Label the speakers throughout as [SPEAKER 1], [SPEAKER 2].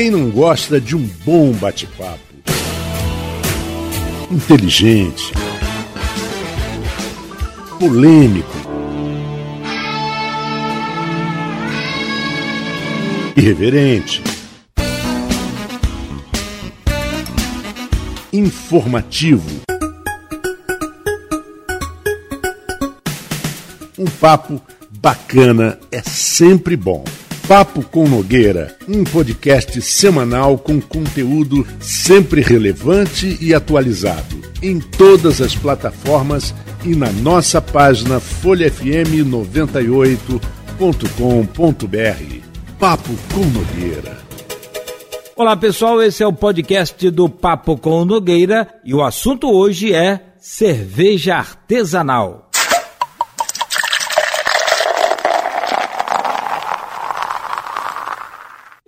[SPEAKER 1] Quem não gosta de um bom bate-papo? Inteligente, polêmico, irreverente, informativo. Um papo bacana é sempre bom. Papo com Nogueira, um podcast semanal com conteúdo sempre relevante e atualizado em todas as plataformas e na nossa página folhafm98.com.br. Papo com Nogueira.
[SPEAKER 2] Olá pessoal, esse é o podcast do Papo com Nogueira e o assunto hoje é cerveja artesanal.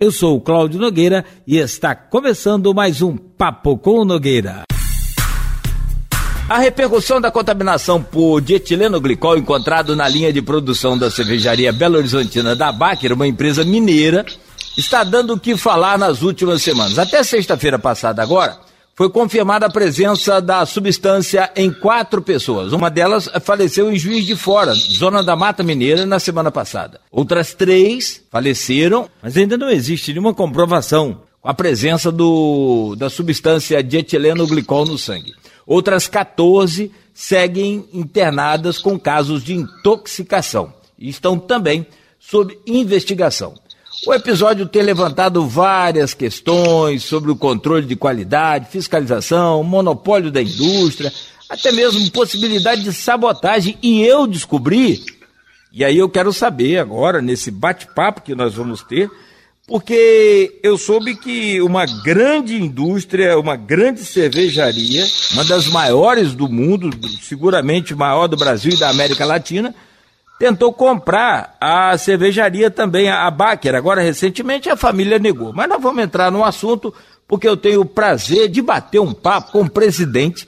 [SPEAKER 2] Eu sou o Cláudio Nogueira e está começando mais um Papo com Nogueira. A repercussão da contaminação por dietileno glicol encontrado na linha de produção da cervejaria Belo Horizontina da Baker, uma empresa mineira, está dando o que falar nas últimas semanas. Até sexta-feira passada agora, foi confirmada a presença da substância em quatro pessoas. Uma delas faleceu em Juiz de Fora, zona da Mata Mineira, na semana passada. Outras três faleceram, mas ainda não existe nenhuma comprovação com a presença do, da substância dietileno glicol no sangue. Outras 14 seguem internadas com casos de intoxicação e estão também sob investigação. O episódio tem levantado várias questões sobre o controle de qualidade, fiscalização, monopólio da indústria, até mesmo possibilidade de sabotagem. E eu descobri, e aí eu quero saber agora, nesse bate-papo que nós vamos ter, porque eu soube que uma grande indústria, uma grande cervejaria, uma das maiores do mundo, seguramente maior do Brasil e da América Latina, tentou comprar a cervejaria também, a Baker. Agora, recentemente, a família negou. Mas nós vamos entrar no assunto porque eu tenho o prazer de bater um papo com o presidente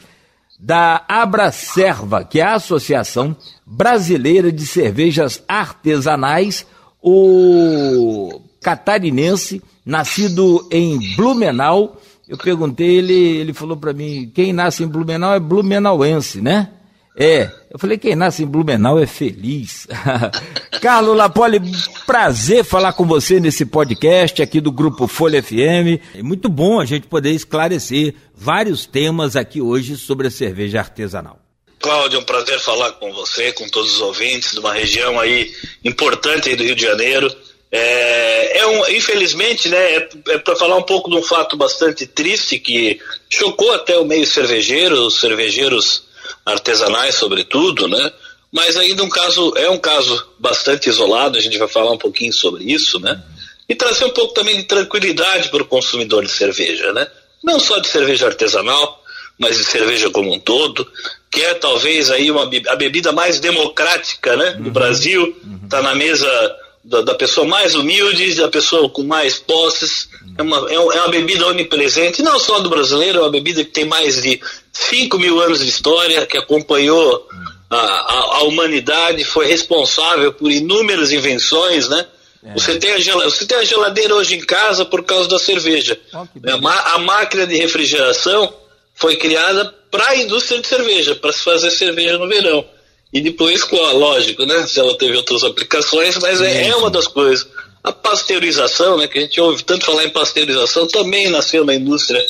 [SPEAKER 2] da Abracerva, que é a Associação Brasileira de Cervejas Artesanais, o catarinense, nascido em Blumenau. Eu perguntei, ele, ele falou para mim, quem nasce em Blumenau é blumenauense, né? É, eu falei, quem nasce em Blumenau é feliz. Carlos Lapoli, prazer falar com você nesse podcast aqui do Grupo Folha FM. É muito bom a gente poder esclarecer vários temas aqui hoje sobre a cerveja artesanal.
[SPEAKER 3] Cláudio, é um prazer falar com você, com todos os ouvintes de uma região aí importante aí do Rio de Janeiro. É, é um, infelizmente, né, é, é para falar um pouco de um fato bastante triste que chocou até o meio cervejeiro, os cervejeiros artesanais sobretudo, né? Mas ainda um caso é um caso bastante isolado, a gente vai falar um pouquinho sobre isso, né? E trazer um pouco também de tranquilidade para o consumidor de cerveja, né? Não só de cerveja artesanal, mas de cerveja como um todo, que é talvez aí uma, a bebida mais democrática, né, do uhum. Brasil, está uhum. na mesa da, da, pessoa mais humilde, da pessoa com mais posses, é uma, é uma bebida onipresente, não só do brasileiro, é uma bebida que tem mais de 5 mil anos de história, que acompanhou a, a, a, humanidade, foi responsável por inúmeras invenções, né? É. Você, tem a você tem a geladeira hoje em casa por causa da cerveja. Oh, a, a máquina de refrigeração foi criada para a indústria de cerveja, para se fazer cerveja no verão. E depois, lógico, né? Se ela teve outras aplicações, mas é, é, uma das coisas. A pasteurização, né? Que a gente ouve tanto falar em pasteurização, também nasceu na indústria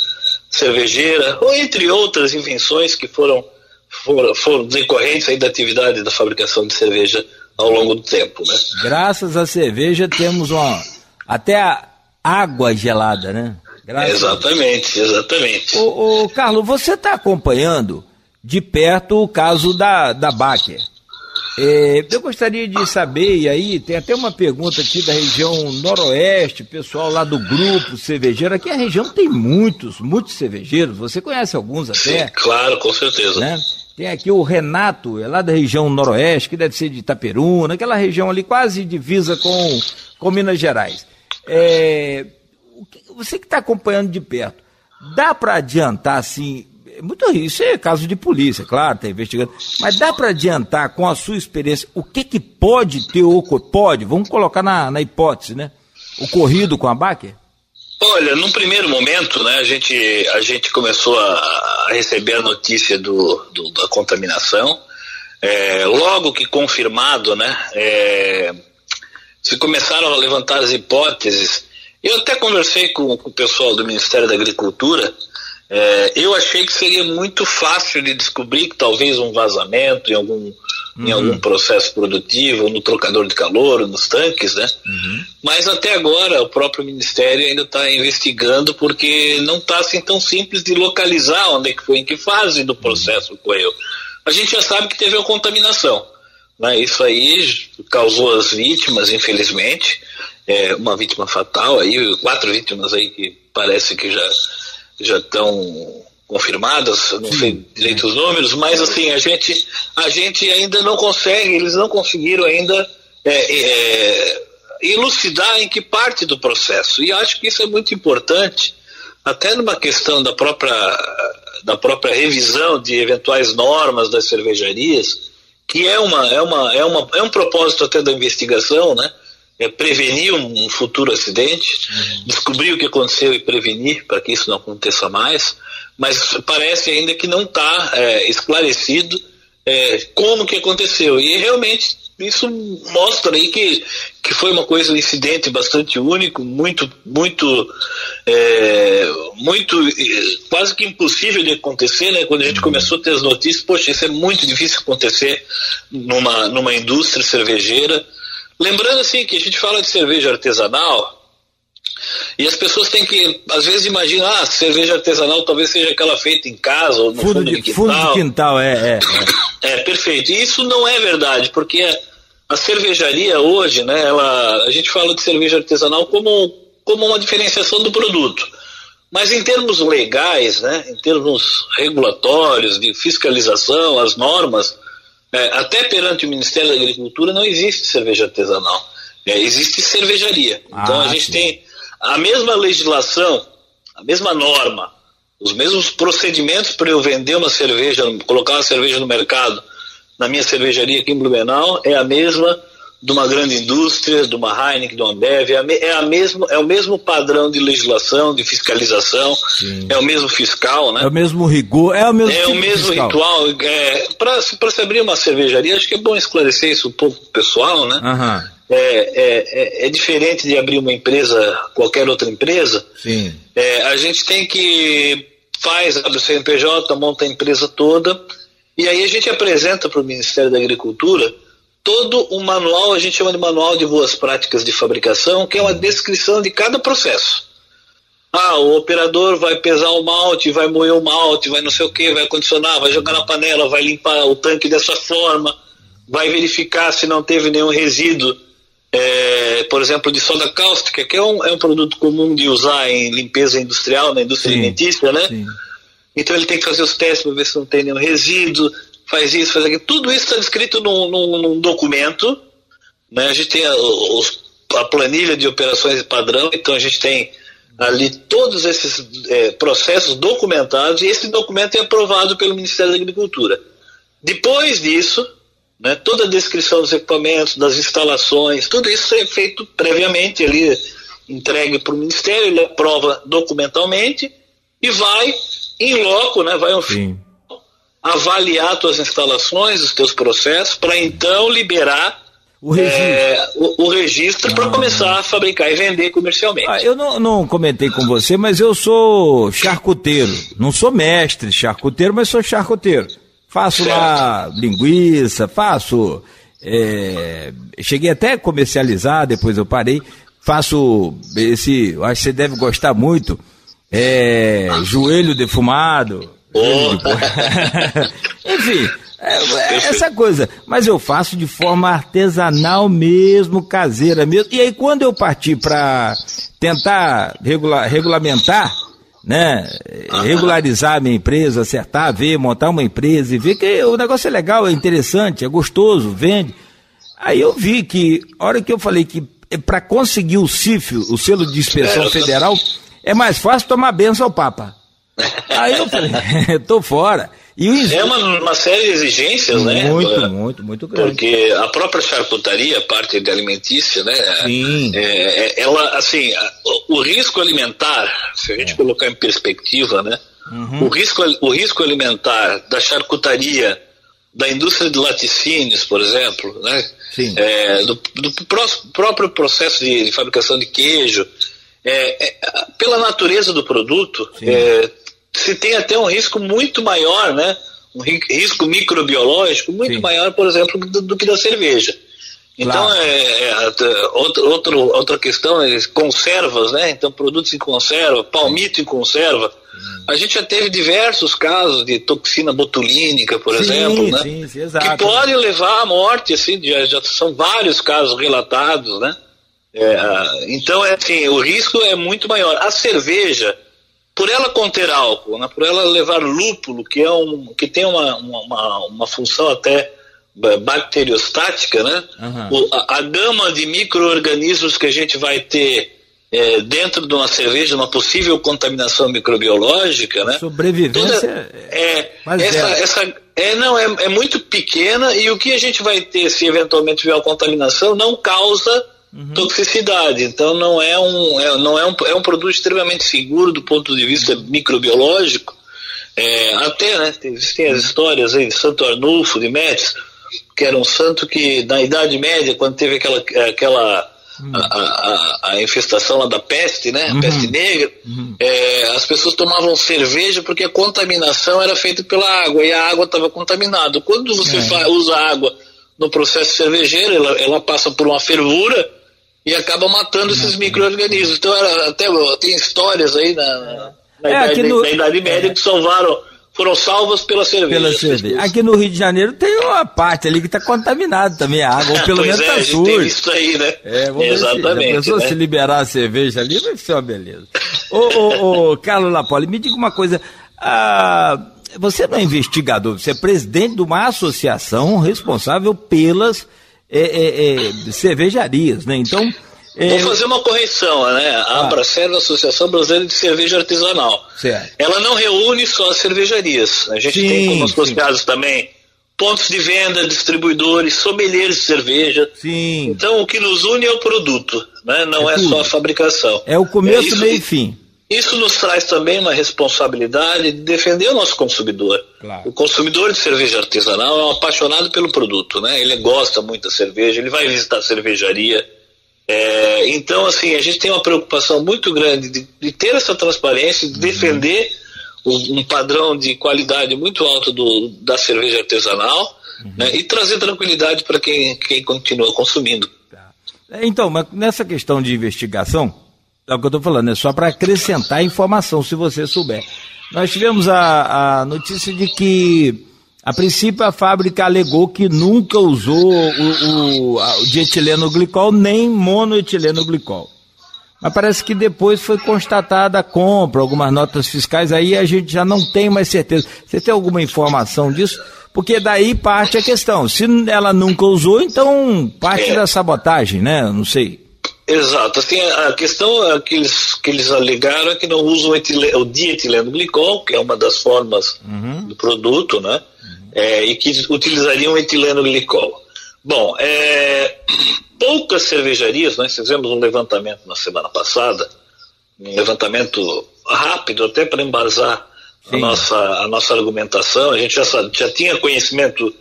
[SPEAKER 3] cervejeira, ou entre outras invenções que foram, foram, foram decorrentes aí da atividade da fabricação de cerveja ao longo do tempo. Né?
[SPEAKER 2] Graças à cerveja temos uma, até a água gelada, né?
[SPEAKER 3] Graças exatamente, exatamente.
[SPEAKER 2] Ô, ô Carlos, você está acompanhando de perto o caso da, da Baker. É, eu gostaria de saber, e aí tem até uma pergunta aqui da região noroeste, pessoal lá do grupo cervejeiro. Aqui a região tem muitos, muitos cervejeiros, você conhece alguns até?
[SPEAKER 3] Sim, claro, com certeza. Né?
[SPEAKER 2] Tem aqui o Renato, é lá da região noroeste, que deve ser de Itaperuna, aquela região ali quase divisa com, com Minas Gerais. É, você que está acompanhando de perto, dá para adiantar assim muito isso é caso de polícia, claro, está investigando. Mas dá para adiantar com a sua experiência o que, que pode ter ocorrido? Pode, vamos colocar na, na hipótese, né? Ocorrido com a Baker?
[SPEAKER 3] Olha, num primeiro momento, né, a gente, a gente começou a, a receber a notícia do, do da contaminação. É, logo que confirmado, né, é, se começaram a levantar as hipóteses. Eu até conversei com, com o pessoal do Ministério da Agricultura. É, eu achei que seria muito fácil de descobrir que talvez um vazamento em algum uhum. em algum processo produtivo, no trocador de calor, nos tanques, né? Uhum. Mas até agora o próprio Ministério ainda está investigando porque não está assim tão simples de localizar onde é que foi, em que fase do processo uhum. ocorreu. A gente já sabe que teve uma contaminação. Né? Isso aí causou as vítimas, infelizmente, é, uma vítima fatal aí, quatro vítimas aí que parece que já já estão confirmadas, não Sim. sei direito os números, mas assim, a gente, a gente ainda não consegue, eles não conseguiram ainda é, é, elucidar em que parte do processo. E acho que isso é muito importante, até numa questão da própria, da própria revisão de eventuais normas das cervejarias, que é, uma, é, uma, é, uma, é um propósito até da investigação, né? É prevenir um futuro acidente, uhum. descobrir o que aconteceu e prevenir para que isso não aconteça mais mas parece ainda que não está é, esclarecido é, como que aconteceu. E realmente isso mostra aí que, que foi uma coisa, um incidente bastante único, muito, muito, é, muito, quase que impossível de acontecer, né? Quando a gente começou a ter as notícias, poxa, isso é muito difícil acontecer numa, numa indústria cervejeira. Lembrando assim que a gente fala de cerveja artesanal, e as pessoas têm que, às vezes, imaginar, ah, cerveja artesanal talvez seja aquela feita em casa ou no fundo, fundo de, de, quintal. Fundo de quintal, é, é, é. Perfeito. E isso não é verdade, porque a cervejaria hoje, né, ela, a gente fala de cerveja artesanal como, como uma diferenciação do produto. Mas em termos legais, né, em termos regulatórios, de fiscalização, as normas, até perante o Ministério da Agricultura não existe cerveja artesanal. É, existe cervejaria. Então ah, a gente sim. tem a mesma legislação, a mesma norma, os mesmos procedimentos para eu vender uma cerveja, colocar uma cerveja no mercado na minha cervejaria aqui em Blumenau é a mesma de uma grande indústria, de uma Heineken, de uma Ambev, é, a, é, a mesmo, é o mesmo padrão de legislação, de fiscalização, Sim. é o mesmo fiscal, né?
[SPEAKER 2] É o mesmo rigor, é o mesmo
[SPEAKER 3] É tipo o mesmo fiscal. ritual. É, para se abrir uma cervejaria, acho que é bom esclarecer isso um pouco pessoal, né? Uhum é, é, é, é, diferente de abrir uma empresa, qualquer outra empresa.
[SPEAKER 2] Sim.
[SPEAKER 3] É, a gente tem que faz, abre o CNPJ, monta a empresa toda, e aí a gente apresenta para o Ministério da Agricultura todo um manual, a gente chama de manual de boas práticas de fabricação, que é uma descrição de cada processo. Ah, o operador vai pesar o malte, vai moer o malte, vai não sei o que, vai condicionar, vai jogar na panela, vai limpar o tanque dessa forma, vai verificar se não teve nenhum resíduo é, por exemplo, de soda cáustica, que é um, é um produto comum de usar em limpeza industrial, na indústria sim, alimentícia, né? Sim. Então ele tem que fazer os testes para ver se não tem nenhum resíduo, faz isso, faz aquilo. Tudo isso está descrito num, num, num, documento, né? A gente tem a, a, planilha de operações padrão, então a gente tem ali todos esses é, processos documentados e esse documento é aprovado pelo Ministério da Agricultura. Depois disso, né? Toda a descrição dos equipamentos, das instalações, tudo isso é feito previamente ali, entregue para o Ministério, ele aprova documentalmente e vai em loco, né? vai Sim. Avaliar tuas instalações, os teus processos, para então liberar o registro, é, o, o registro ah. para começar a fabricar e vender comercialmente. Ah,
[SPEAKER 2] eu não, não, comentei com você, mas eu sou charcuteiro. Não sou mestre charcuteiro, mas sou charcuteiro. Faço certo. lá linguiça, faço. É, cheguei até a comercializar, depois eu parei. Faço esse, acho que você deve gostar muito, é, joelho defumado. Oh. Enfim, é, é essa coisa. Mas eu faço de forma artesanal mesmo, caseira mesmo. E aí quando eu parti para tentar regula, regulamentar, né? Regularizar a minha empresa, acertar, ver, montar uma empresa e ver que o negócio é legal, é interessante, é gostoso, vende. Aí eu vi que, a hora que eu falei que é para conseguir o CIF, o selo de inspeção federal, é mais fácil tomar benção ao Papa. Aí eu falei, tô fora.
[SPEAKER 3] E É uma, uma série de exigências,
[SPEAKER 2] muito,
[SPEAKER 3] né?
[SPEAKER 2] Muito, muito, muito grande.
[SPEAKER 3] Porque a própria charcutaria, a parte de alimentícia, né?
[SPEAKER 2] Sim.
[SPEAKER 3] É, é, ela, assim, o, o, risco alimentar, se a gente é. colocar em perspectiva, né? Uhum. O, risco, o risco alimentar da charcutaria, da indústria de laticínios, por exemplo, né? É, do, do, próprio processo de, de fabricação de queijo, é, é, pela natureza do produto, é, se tem até um risco muito maior, né? Um risco microbiológico muito Sim. maior, por exemplo, do, do, que da cerveja. Então, claro. é, é, outro, outro, outra questão é conservas, né? Então, produtos em conserva, palmito em conserva. Hum. A gente já teve diversos casos de toxina botulínica, por sim, exemplo, né? Sim, sim, exato. Que pode levar à morte, assim, já, já são vários casos relatados, né? É, então, é assim, o risco é muito maior. A cerveja, por ela conter álcool, né, por ela levar lúpulo, que, é um, que tem uma, uma, uma função até bacteriostática, né? Uhum. O, a, a, gama de micro-organismos que a gente vai ter é, dentro de uma cerveja, uma possível contaminação microbiológica, né?
[SPEAKER 2] Sobrevivência
[SPEAKER 3] Toda, é, essa, essa, é, não, é, é muito pequena e o que a gente vai ter se eventualmente tiver uma contaminação não causa uhum. toxicidade. Então não é um, é, não é um, é um produto extremamente seguro do ponto de vista microbiológico. É, até, né, existem as histórias aí de Santo Arnulfo de Metz, que era um santo que na Idade Média, quando teve aquela, aquela uhum. a, a, a, infestação lá da peste, né, uhum. peste negra, uhum. é, as pessoas tomavam cerveja porque a contaminação era feita pela água e a água estava contaminada. Quando você é. usa água no processo cervejeiro, ela, ela passa por uma fervura e acaba matando esses micro-organismos. Então, era, até tem histórias aí na, na, é, idade, no... na Idade Média que salvaram foram salvas pela cerveja. Pela cerveja.
[SPEAKER 2] Aqui no Rio de Janeiro tem uma parte ali que está contaminada também a água, ou pelo menos está é, suja. Tem
[SPEAKER 3] isso aí, né?
[SPEAKER 2] É, Exatamente. Se, a pessoa né? se liberar a cerveja ali, vai ser uma beleza. ô, ô, ô, Carlos Lapoli, me diga uma coisa. Ah, você não é investigador, você é presidente de uma associação responsável pelas é, é, é, cervejarias, né? Então.
[SPEAKER 3] É, Vou fazer uma correção, né? A ah. A Associação Brasileira de Cerveja Artesanal. Certo. Ela não reúne só as cervejarias. A gente sim, tem como associados também pontos de venda, distribuidores, sommeliers de cerveja.
[SPEAKER 2] Sim.
[SPEAKER 3] Então o que nos une é o produto, né? Não é, é só a fabricação.
[SPEAKER 2] É o começo, é meio e fim.
[SPEAKER 3] Isso nos traz também uma responsabilidade de defender o nosso consumidor. Claro. O consumidor de cerveja artesanal é um apaixonado pelo produto, né? Ele gosta muito da cerveja, ele vai visitar a cervejaria. É, então, assim, a gente tem uma preocupação muito grande de, de ter essa transparência, de uhum. defender um, um padrão de qualidade muito alto do, da cerveja artesanal uhum. né? e trazer tranquilidade para quem, quem continua consumindo. Tá.
[SPEAKER 2] Então, mas nessa questão de investigação, é o que eu estou falando, é só para acrescentar informação, se você souber. Nós tivemos a, a notícia de que, a princípio, a fábrica alegou que nunca usou o, o, o dietileno glicol nem monoetileno glicol. Mas parece que depois foi constatada a compra, algumas notas fiscais, aí a gente já não tem mais certeza. Você tem alguma informação disso? Porque daí parte a questão. Se ela nunca usou, então parte é. da sabotagem, né? Não sei.
[SPEAKER 3] Exato. Assim, a questão que eles, que eles alegaram é que não usam o, etileno, o dietileno glicol, que é uma das formas uhum. do produto, né? Uhum. É, e que utilizariam etileno glicol. Bom, é, poucas cervejarias, nós fizemos um levantamento na semana passada, um levantamento rápido até para embasar a nossa, a nossa argumentação, a gente já, já tinha conhecimento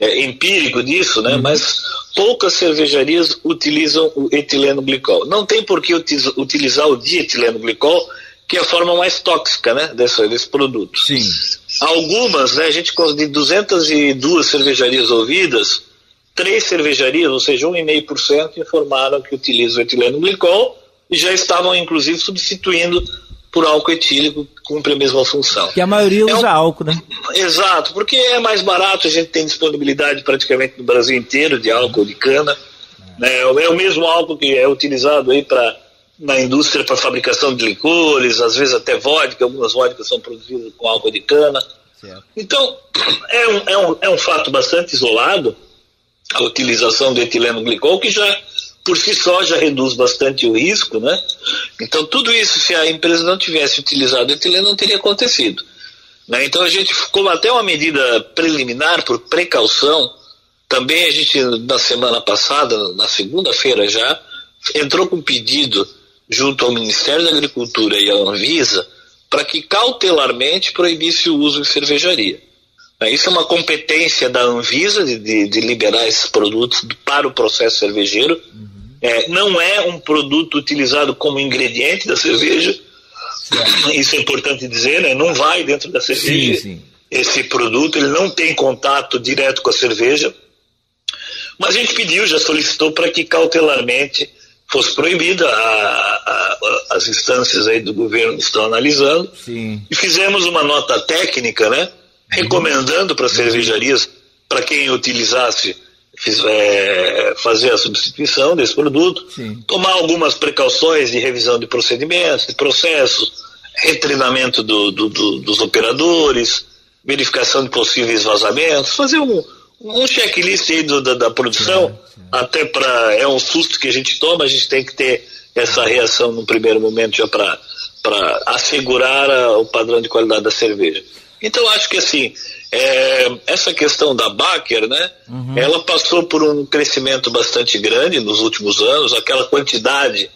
[SPEAKER 3] é, empírico disso, né? Uhum. Mas poucas cervejarias utilizam o etileno glicol. Não tem por que utilizar o dietileno glicol, que é a forma mais tóxica, né? Desse, desse produto.
[SPEAKER 2] Sim.
[SPEAKER 3] Algumas, né? A gente de 202 cervejarias ouvidas, três cervejarias, ou seja, 1,5% informaram que utilizam o etileno glicol e já estavam inclusive substituindo por álcool etílico cumpre a mesma função.
[SPEAKER 2] Que a maioria é usa um... álcool, né?
[SPEAKER 3] Exato, porque é mais barato, a gente tem disponibilidade praticamente no Brasil inteiro de álcool de cana. É, é o mesmo álcool que é utilizado aí para na indústria para fabricação de licores, às vezes até vodka, algumas vodkas são produzidas com álcool de cana. Certo. Então, é um, é, um, é um fato bastante isolado a utilização do etileno glicol, que já por si só já reduz bastante o risco, né? Então tudo isso, se a empresa não tivesse utilizado etileno, não teria acontecido. Né? Então a gente, como até uma medida preliminar, por precaução, também a gente, na semana passada, na segunda-feira já, entrou com pedido junto ao Ministério da Agricultura e à Anvisa para que cautelarmente proibisse o uso em cervejaria. Né? Isso é uma competência da Anvisa de, de, de liberar esses produtos para o processo cervejeiro. Uhum. É, não é um produto utilizado como ingrediente da cerveja. Certo. Isso é importante dizer, né? Não vai dentro da cerveja. Sim, sim. Esse produto ele não tem contato direto com a cerveja. Mas a gente pediu, já solicitou para que cautelarmente fosse proibida, as instâncias aí do governo estão analisando, Sim. e fizemos uma nota técnica, né, recomendando para cervejarias, para quem utilizasse, fiz, é, fazer a substituição desse produto, Sim. tomar algumas precauções de revisão de procedimentos, de processos, retreinamento do, do, do, dos operadores, verificação de possíveis vazamentos, fazer um, um checklist aí do, da, da, produção, até para. É um susto que a gente toma, a gente tem que ter essa reação no primeiro momento já para assegurar a, o padrão de qualidade da cerveja. Então acho que assim, é, essa questão da Baker, né, uhum. ela passou por um crescimento bastante grande nos últimos anos, aquela quantidade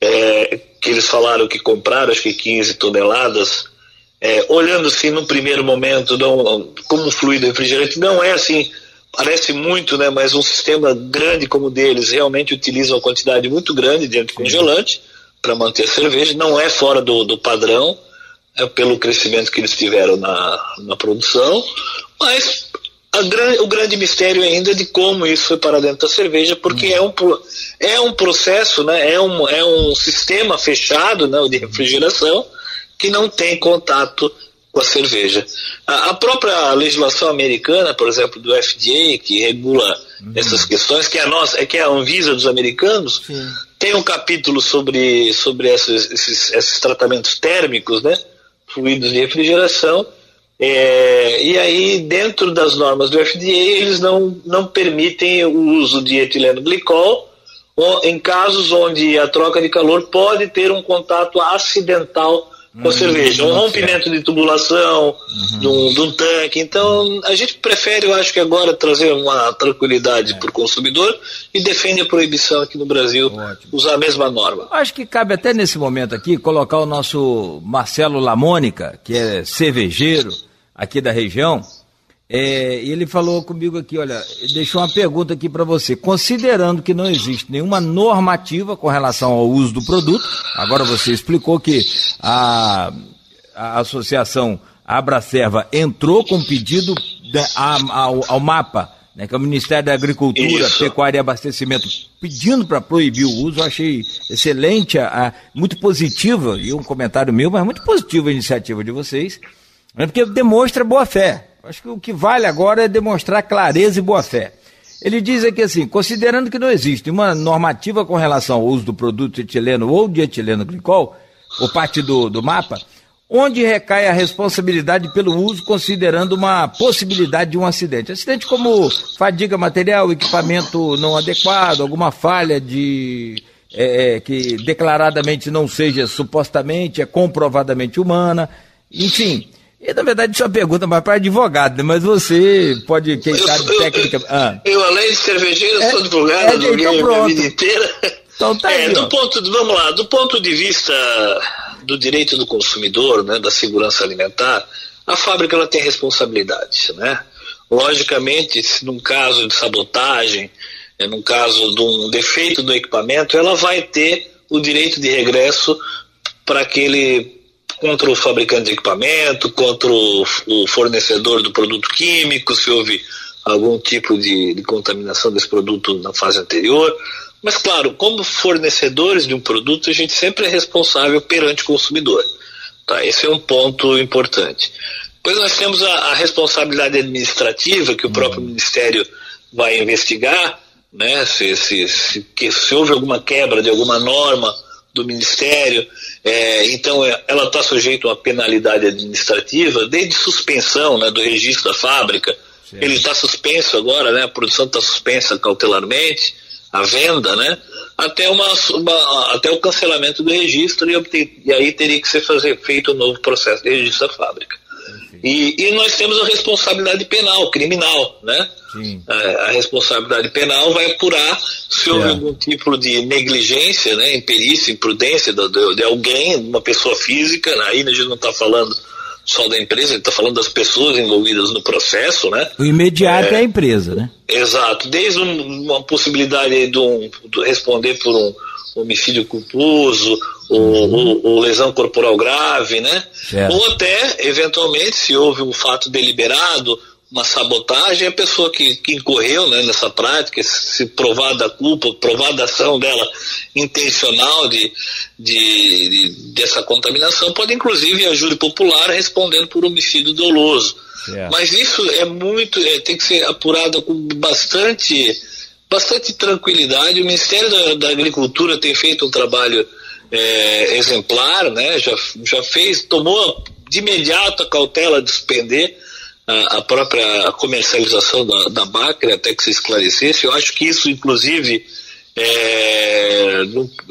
[SPEAKER 3] é, que eles falaram que compraram, acho que 15 toneladas, é, olhando assim no primeiro momento não, como um fluido refrigerante, não é assim parece muito, né, mas um sistema grande como o deles realmente utiliza uma quantidade muito grande de anticongelante para manter a cerveja, não é fora do, do padrão, é pelo crescimento que eles tiveram na, na produção, mas a, o grande mistério ainda é de como isso foi para dentro da cerveja, porque é um, é um processo, né, é, um, é um sistema fechado né, de refrigeração que não tem contato com a cerveja. A, a, própria legislação americana, por exemplo, do FDA, que regula uhum. essas questões, que é a nossa, é que é a Anvisa dos americanos, Sim. tem um capítulo sobre, sobre esses, esses, esses tratamentos térmicos, né? Fluidos de refrigeração. É, e aí, dentro das normas do FDA, eles não, não permitem o uso de etileno glicol em casos onde a troca de calor pode ter um contato acidental com uhum, cerveja, um rompimento certo. de tubulação uhum. de, um, de, um, tanque. Então, a gente prefere, eu acho que agora, trazer uma tranquilidade é. para o consumidor e defende a proibição aqui no Brasil Ótimo. usar a mesma norma.
[SPEAKER 2] Acho que cabe até nesse momento aqui colocar o nosso Marcelo Lamônica, que é cervejeiro aqui da região, é, ele falou comigo aqui, olha, deixou uma pergunta aqui para você. Considerando que não existe nenhuma normativa com relação ao uso do produto, agora você explicou que a, a associação Abracerva entrou com pedido de, a, ao, ao, MAPA, né, que é o Ministério da Agricultura, Isso. Pecuária e Abastecimento, pedindo para proibir o uso. Eu achei excelente, a, a, muito positiva, e um comentário meu, mas muito positiva a iniciativa de vocês, né, porque demonstra boa fé Acho que o que vale agora é demonstrar clareza e boa-fé. Ele diz aqui assim: considerando que não existe uma normativa com relação ao uso do produto etileno ou de etileno glicol, ou parte do, do mapa, onde recai a responsabilidade pelo uso, considerando uma possibilidade de um acidente. Acidente como fadiga material, equipamento não adequado, alguma falha de. É, é que declaradamente não seja supostamente, é comprovadamente humana, enfim. E na verdade isso é uma pergunta mais para advogado, né? mas você pode, quem sabe, técnica.
[SPEAKER 3] Eu, ah. eu, além de cervejeiro, é, sou advogado, é, então pronto. a vida inteira. Então tá é, aí, do ponto, vamos lá, do ponto de vista do direito do consumidor, né, da segurança alimentar, a fábrica ela tem responsabilidade, né? Logicamente, se num caso de sabotagem, é, num caso de um defeito do equipamento, ela vai ter o direito de regresso para aquele contra o fabricante de equipamento, contra o, o fornecedor do produto químico, se houve algum tipo de, de contaminação desse produto na fase anterior. Mas, claro, como fornecedores de um produto, a gente sempre é responsável perante o consumidor. Tá? Esse é um ponto importante. Depois nós temos a, a responsabilidade administrativa, que o próprio Ministério vai investigar, né? se, se, se, se houve alguma quebra de alguma norma do Ministério, é, então é, ela está sujeita a uma penalidade administrativa, desde suspensão né, do registro da fábrica. Sim. Ele está suspenso agora, né, a produção está suspensa cautelarmente, a venda, né, até, uma, uma, até o cancelamento do registro e, e, aí teria que ser fazer, feito um novo processo de registro da fábrica. E, e, nós temos a responsabilidade penal, criminal, né? A, a, responsabilidade penal vai apurar se houve é. algum tipo de negligência, né, imperícia, imprudência de, de, de alguém, uma pessoa física, né? aí a gente não está falando só da empresa, a gente está falando das pessoas envolvidas no processo, né?
[SPEAKER 2] O imediato é, é a empresa, né?
[SPEAKER 3] Exato, desde um, uma possibilidade de, um, de responder por um homicídio culposo, ou, ou, lesão corporal grave, né? Certo. Ou até, eventualmente, se houve um fato deliberado, uma sabotagem, a pessoa que, que incorreu né, nessa prática, se provar da culpa, provar da ação dela intencional de, de, de, dessa contaminação, pode inclusive a júri popular respondendo por homicídio doloso. Certo. Mas isso é muito, é, tem que ser apurado com bastante, bastante tranquilidade. O Ministério da, da Agricultura tem feito um trabalho é, exemplar, né? Já, já fez, tomou de imediato a cautela de suspender a, a própria comercialização da, da Bacre até que se esclarecesse. Eu acho que isso, inclusive, é,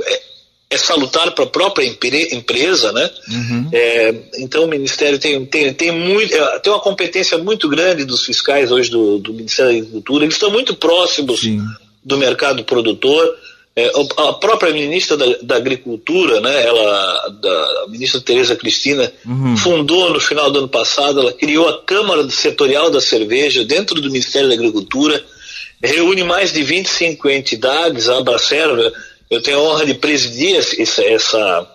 [SPEAKER 3] é, é salutar para a própria empresa, né? Uhum. É, então o Ministério tem, tem, tem, muito, é, tem uma competência muito grande dos fiscais hoje do, do Ministério da Agricultura, eles estão muito próximos Sim. do mercado produtor. É, a própria ministra da, da, Agricultura, né, ela, da, a ministra Tereza Cristina, uhum. fundou no final do ano passado, ela criou a Câmara Setorial da Cerveja dentro do Ministério da Agricultura, reúne mais de 25 entidades, a Abracerva, eu tenho a honra de presidir essa, essa,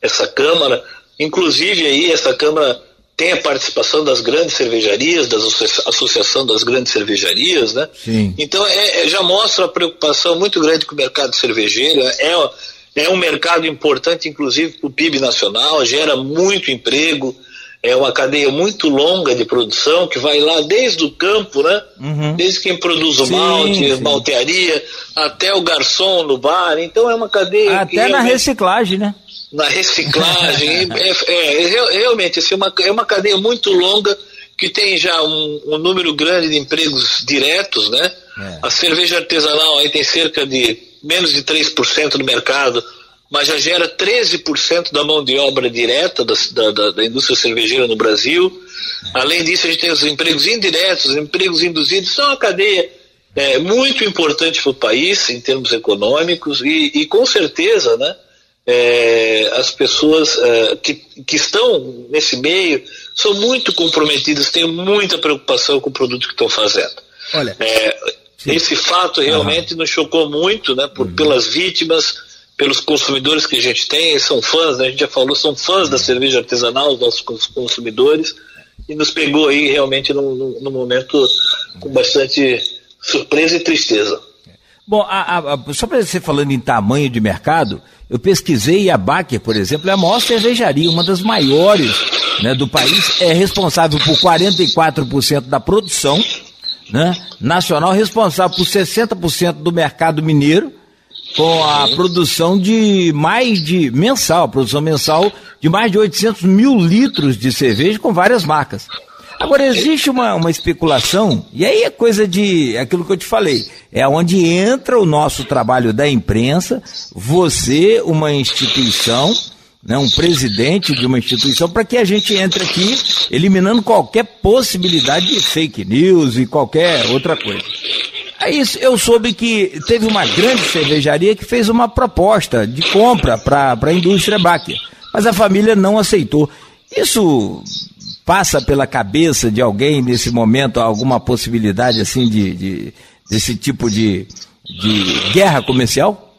[SPEAKER 3] essa Câmara, inclusive aí essa Câmara tem a participação das grandes cervejarias, da associação das grandes cervejarias, né? Sim. Então é, é, já mostra a preocupação muito grande com o mercado cervejeiro. É, é um mercado importante, inclusive, para o PIB nacional, gera muito emprego, é uma cadeia muito longa de produção que vai lá desde o campo, né? Uhum. Desde quem produz o sim, malte, sim. maltearia, até o garçom no bar. Então é uma cadeia.
[SPEAKER 2] Até na reciclagem, né?
[SPEAKER 3] na reciclagem. é, é, é, realmente, assim, uma, é uma cadeia muito longa que tem já um, um número grande de empregos diretos, né? É. A cerveja artesanal aí tem cerca de menos de 3% do mercado, mas já gera 13% da mão de obra direta da, da, da, indústria cervejeira no Brasil. Além disso, a gente tem os empregos indiretos, os empregos induzidos, são uma cadeia é, muito importante para o país em termos econômicos e, e com certeza, né? é, as pessoas é, que, que estão nesse meio são muito comprometidas, têm muita preocupação com o produto que estão fazendo. Olha, é, esse fato realmente uhum. nos chocou muito, né, por, uhum. pelas vítimas, pelos consumidores que a gente tem, são fãs, né, a gente já falou, são fãs da cerveja artesanal, os nossos consumidores, e nos pegou aí realmente num, num momento com bastante surpresa e tristeza.
[SPEAKER 2] Bom, a, a, só para você falando em tamanho de mercado, eu pesquisei e a Baker, por exemplo, é a maior cervejaria, uma das maiores né, do país, é responsável por 44% da produção né, nacional, responsável por 60% do mercado mineiro, com a produção de mais de mensal, produção mensal de mais de 800 mil litros de cerveja com várias marcas. Agora, existe uma, uma especulação, e aí é coisa de aquilo que eu te falei, é onde entra o nosso trabalho da imprensa, você, uma instituição, né, um presidente de uma instituição, para que a gente entre aqui eliminando qualquer possibilidade de fake news e qualquer outra coisa. Aí eu soube que teve uma grande cervejaria que fez uma proposta de compra para a indústria Baker, mas a família não aceitou. Isso passa pela cabeça de alguém nesse momento alguma possibilidade assim de, de desse tipo de, de guerra comercial?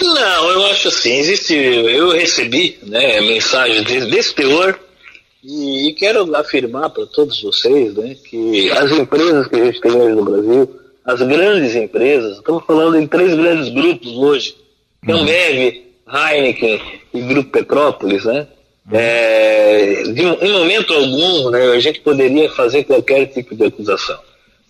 [SPEAKER 3] Não, eu acho assim, existe, eu recebi né, desse, desse teor e, e, quero afirmar para todos vocês né, que as empresas que a gente tem hoje no Brasil, as grandes empresas, estamos falando em três grandes grupos hoje, que é o MEV, Heineken e Grupo Petrópolis, né? É, de, em momento algum, né, a gente poderia fazer qualquer tipo de acusação.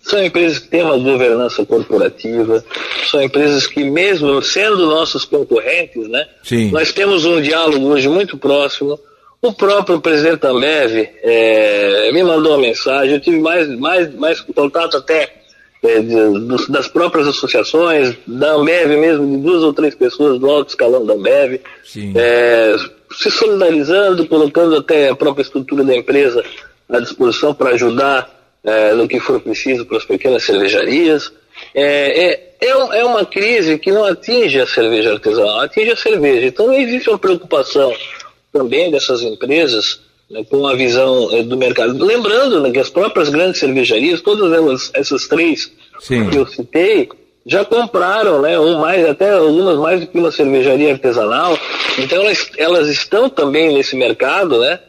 [SPEAKER 3] São empresas que têm uma governança corporativa, são empresas que, mesmo sendo nossos concorrentes, né, nós temos um diálogo hoje muito próximo. O próprio presidente Ambev é, me mandou uma mensagem, eu tive mais, mais, mais contato até das próprias associações, da Ambev mesmo, de duas ou três pessoas do alto escalão da Ambev. É, se solidarizando, colocando até a própria estrutura da empresa à disposição para ajudar é, no que for preciso para as pequenas cervejarias. É, é, é, é, uma crise que não atinge a cerveja artesanal, atinge a cerveja. Então existe uma preocupação também dessas empresas né, com a visão é, do mercado. Lembrando né, que as próprias grandes cervejarias, todas elas, essas três Sim. que eu citei, já compraram, né, um mais, até algumas mais do que uma cervejaria artesanal. Então elas, elas estão também nesse mercado, né?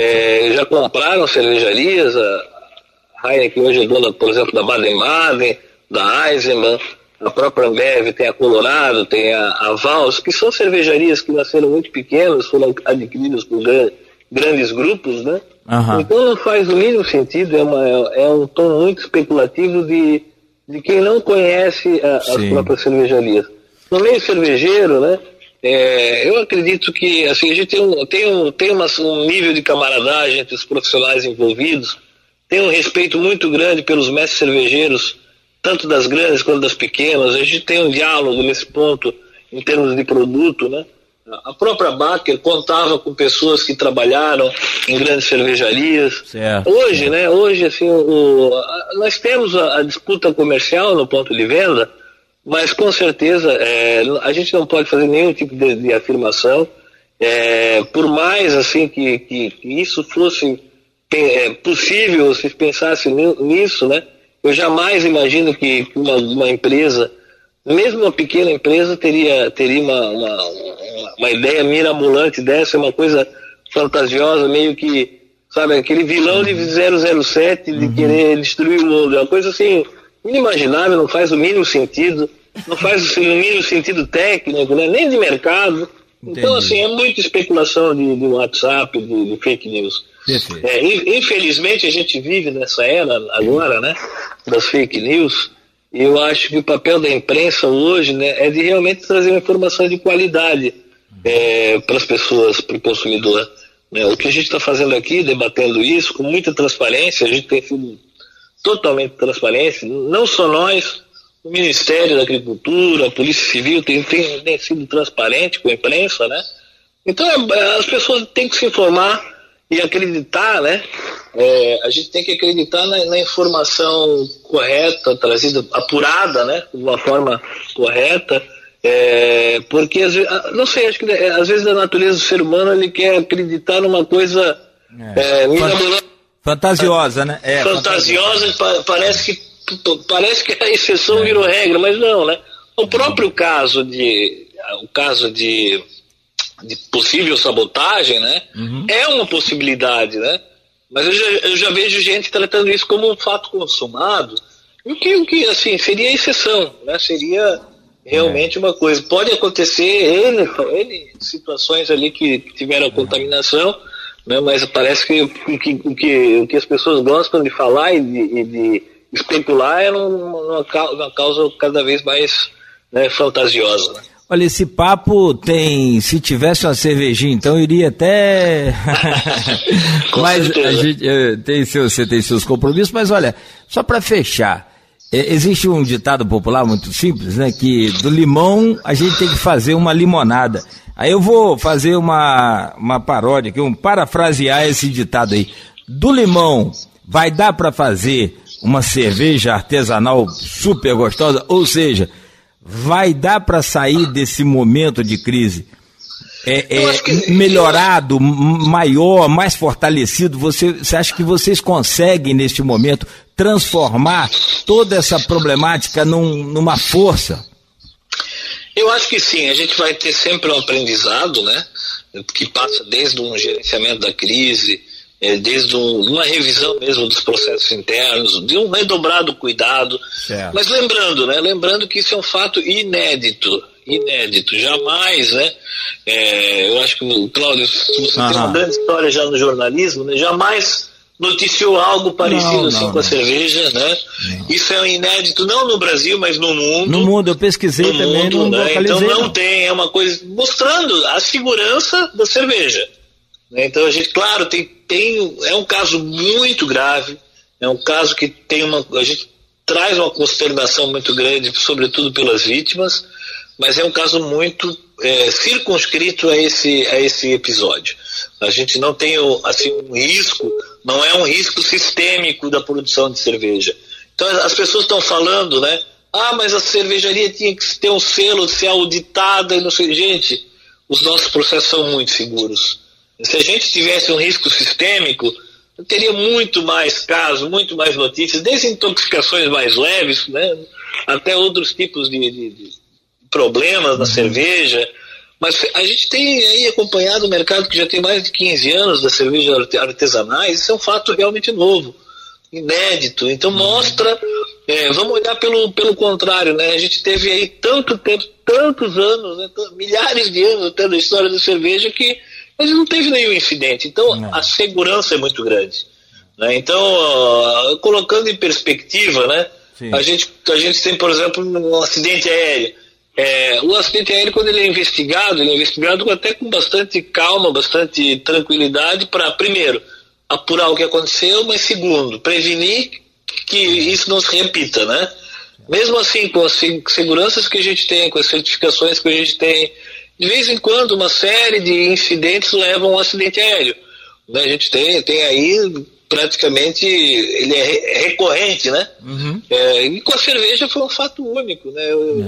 [SPEAKER 3] É, já compraram cervejarias, a Heineken hoje é dona, por exemplo, da Baden-Baden, da Eisenbahn, a própria Ambev tem a Colorado, tem a, a Vals, que são cervejarias que nasceram muito pequenas, foram adquiridas por grandes grupos, né? Uhum. Então não faz o mínimo sentido, é, uma, é um tom muito especulativo de de quem não conhece a, as próprias cervejarias. No meio cervejeiro, né, é, eu acredito que assim, a gente tem, um, tem, um, tem uma, um nível de camaradagem entre os profissionais envolvidos, tem um respeito muito grande pelos mestres cervejeiros, tanto das grandes quanto das pequenas, a gente tem um diálogo nesse ponto em termos de produto, né? A própria Baker contava com pessoas que trabalharam em grandes cervejarias. Certo, Hoje, né? Hoje, assim, o, nós temos a, a, disputa comercial no ponto de venda, mas com certeza é, a gente não pode fazer nenhum tipo de, de afirmação. É, por mais assim que, que, que isso fosse é, possível, se pensasse nisso, né? Eu jamais imagino que uma, uma empresa mesmo uma pequena empresa teria, teria uma, uma, uma ideia mirabolante dessa, uma coisa fantasiosa, meio que, sabe, aquele vilão de 007 de uhum. querer destruir o mundo. É uma coisa assim, inimaginável, não faz o mínimo sentido, não faz o mínimo sentido técnico, né? nem de mercado. Então, Entendi. Então, assim, é muita especulação de, de WhatsApp, de, de fake news. É, infelizmente, a gente vive nessa era agora, né, das fake news, eu acho que o papel da imprensa hoje né, é de realmente trazer uma informação de qualidade é, para as pessoas, para o consumidor. Né? O que a gente está fazendo aqui, debatendo isso, com muita transparência, a gente tem sido totalmente transparente, não só nós, o Ministério da Agricultura, a Polícia Civil tem, tem, tem sido transparente com a imprensa, né? Então é, as pessoas têm que se informar e acreditar, né? É, a gente tem que acreditar na, na, informação correta, trazida, apurada, né? De uma forma correta. É, porque, às vezes, não sei, acho que é, às vezes a natureza do ser humano ele quer acreditar numa coisa é.
[SPEAKER 2] é fantasiosa, né?
[SPEAKER 3] É, fantasiosa, fantasiosa, parece que parece que a exceção virou regra, mas não, né? O próprio caso de o caso de de possível sabotagem, né? Uhum. É uma possibilidade, né? Mas eu já, eu já, vejo gente tratando isso como um fato consumado, o que, o que assim, seria exceção, né? Seria realmente é. uma coisa. Pode acontecer N, N situações ali que, tiveram contaminação, né? mas parece que o que, o que, o que as pessoas gostam de falar e de, e de especular é numa, numa causa cada vez mais né, fantasiosa. Né?
[SPEAKER 2] Olha, esse papo tem. Se tivesse uma cervejinha, então iria até. mas a gente eh, tem seu, você tem seus compromissos, mas olha, só para fechar. É, existe um ditado popular muito simples, né? Que do limão a gente tem que fazer uma limonada. Aí eu vou fazer uma, uma paródia aqui, um parafrasear esse ditado aí. Do limão vai dar para fazer uma cerveja artesanal super gostosa, ou seja, vai dar para sair desse momento de crise é, é que... melhorado, maior, mais fortalecido? Você, você acha que vocês conseguem, neste momento, transformar toda essa problemática num, numa força?
[SPEAKER 3] Eu acho que sim, a gente vai ter sempre um aprendizado, né? Que passa desde um gerenciamento da crise, é, desde um, uma revisão mesmo dos processos internos, de um redobrado cuidado. Mas lembrando, né, lembrando que isso é um fato inédito, inédito, jamais, né, é, eu acho que, Cláudio, se você Aham. tem uma grande história já no jornalismo, né, jamais noticiou algo parecido não, assim não, com a cerveja, né? Isso é um inédito não no Brasil, mas no mundo.
[SPEAKER 2] No mundo, eu pesquisei no também, mundo, não né?
[SPEAKER 3] Então não tem, é uma coisa mostrando a segurança da cerveja. Né? Então a gente, claro, tem, tem, é um caso muito grave, é um caso que tem uma, a gente traz uma consternação muito grande, sobretudo pelas vítimas, mas é um caso muito é, circunscrito a esse, a esse episódio. A gente não tem assim, um risco não é um risco sistêmico da produção de cerveja. Então as pessoas estão falando, né? Ah, mas a cervejaria tinha que ter um selo, ser auditada e não sei. Gente, os nossos processos são muito seguros. Se a gente tivesse um risco sistêmico, teria muito mais casos, muito mais notícias, desde intoxicações mais leves, né, até outros tipos de, de, de problemas na uhum. cerveja. Mas a gente tem aí acompanhado o mercado que já tem mais de 15 anos da cerveja artesanais, isso é um fato realmente novo, inédito. Então uhum. mostra, é, vamos olhar pelo, pelo contrário, né? A gente teve aí tanto tempo, tantos anos, né, milhares de anos até da história da cerveja que mas não teve nenhum incidente. Então não. a segurança é muito grande. Né? Então, colocando em perspectiva, né? A gente, a gente tem, por exemplo, um acidente aéreo. É, o acidente aéreo, quando ele é investigado, ele é investigado até com bastante calma, bastante tranquilidade, para, primeiro, apurar o que aconteceu, mas, segundo, prevenir que isso não se repita, né? Mesmo assim, com as seguranças que a gente tem, com as certificações que a gente tem, de vez em quando, uma série de incidentes levam a um acidente aéreo. Né? A gente tem, tem aí praticamente ele é recorrente, né? Uhum. É, e com a cerveja foi um fato único, né? Eu,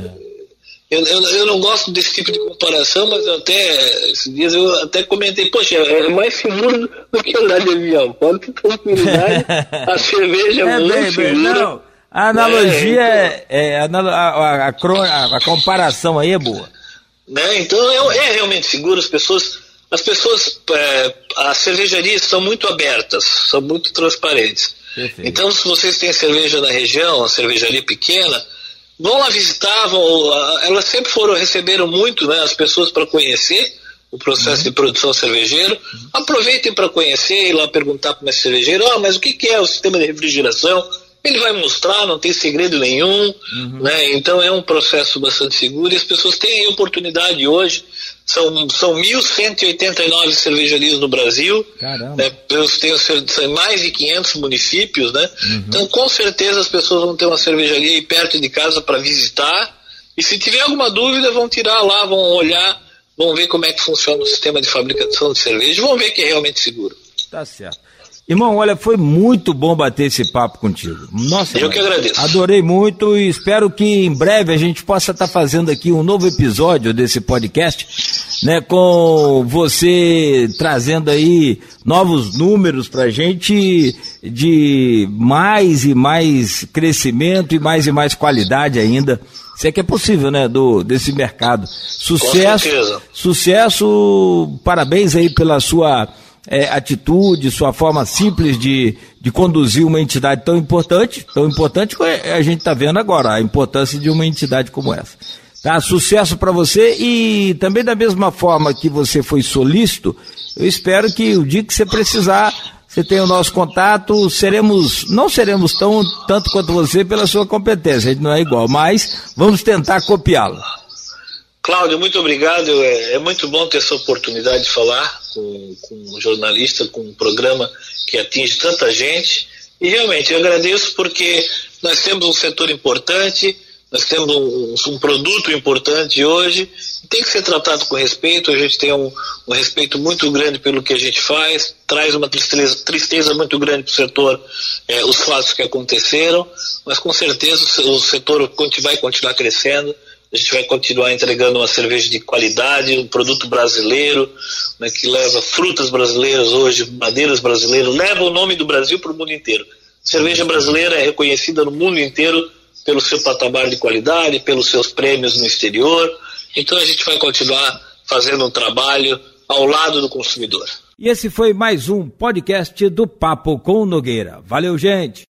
[SPEAKER 3] é. eu, eu, eu, não gosto desse tipo de comparação, mas até esses dias eu até comentei, poxa, é mais seguro do que andar de avião. Pode ter tranquilidade, a cerveja é, é muito bem, segura. Não.
[SPEAKER 2] A analogia é, então, é, a, a, a, a, comparação aí é boa.
[SPEAKER 3] Né? Então é, é realmente seguro, as pessoas, as pessoas, é, as cervejarias são muito abertas, são muito transparentes. Perfeito. Então se vocês têm cerveja na região, uma cervejaria pequena, vão lá visitar, vão, elas sempre foram, receberam muito né, as pessoas para conhecer o processo uhum. de produção cervejeiro. Uhum. Aproveitem para conhecer, ir lá perguntar para o cervejeiro, ah, mas o que, que é o sistema de refrigeração? Ele vai mostrar, não tem segredo nenhum, uhum. né? Então é um processo bastante seguro e as pessoas têm a oportunidade hoje. São, são 1.189 cervejarias no Brasil. Caramba. Né? Eu tenho são mais de 500 municípios, né? Uhum. Então, com certeza, as pessoas vão ter uma cervejaria aí perto de casa para visitar. E se tiver alguma dúvida, vão tirar lá, vão olhar, vão ver como é que funciona o sistema de fabricação de cerveja, vão ver que é realmente seguro.
[SPEAKER 2] Tá certo. Irmão, olha, foi muito bom bater esse papo contigo. Nossa,
[SPEAKER 3] eu que agradeço.
[SPEAKER 2] Adorei muito e espero que em breve a gente possa estar tá fazendo aqui um novo episódio desse podcast, né, com você trazendo aí novos números pra gente de mais e mais crescimento e mais e mais qualidade ainda. Se é que é possível, né, do desse mercado. Sucesso. Sucesso. Parabéns aí pela sua é, atitude, sua forma simples de, de conduzir uma entidade tão importante, tão importante que a gente está vendo agora, a importância de uma entidade como essa. Tá? Sucesso para você e também da mesma forma que você foi solícito, eu espero que o dia que você precisar, você tenha o nosso contato, seremos, não seremos tão tanto quanto você pela sua competência, a gente não é igual, mas vamos tentar copiá-lo.
[SPEAKER 3] Cláudio, muito obrigado. É, é, muito bom ter essa oportunidade de falar com, com um jornalista, com um programa que atinge tanta gente. E realmente eu agradeço porque nós temos um setor importante, nós temos um, um produto importante hoje, tem que ser tratado com respeito. A gente tem um, um, respeito muito grande pelo que a gente faz, traz uma tristeza, tristeza muito grande para o setor é, os fatos que aconteceram, mas com certeza o setor vai continuar crescendo a gente vai continuar entregando uma cerveja de qualidade, um produto brasileiro, né, que leva frutas brasileiras hoje, madeiras brasileiras, leva o nome do Brasil para o mundo inteiro. Cerveja brasileira é reconhecida no mundo inteiro pelo seu patamar de qualidade, pelos seus prêmios no exterior. Então a gente vai continuar fazendo um trabalho ao lado do consumidor.
[SPEAKER 2] E esse foi mais um podcast do Papo com Nogueira. Valeu, gente!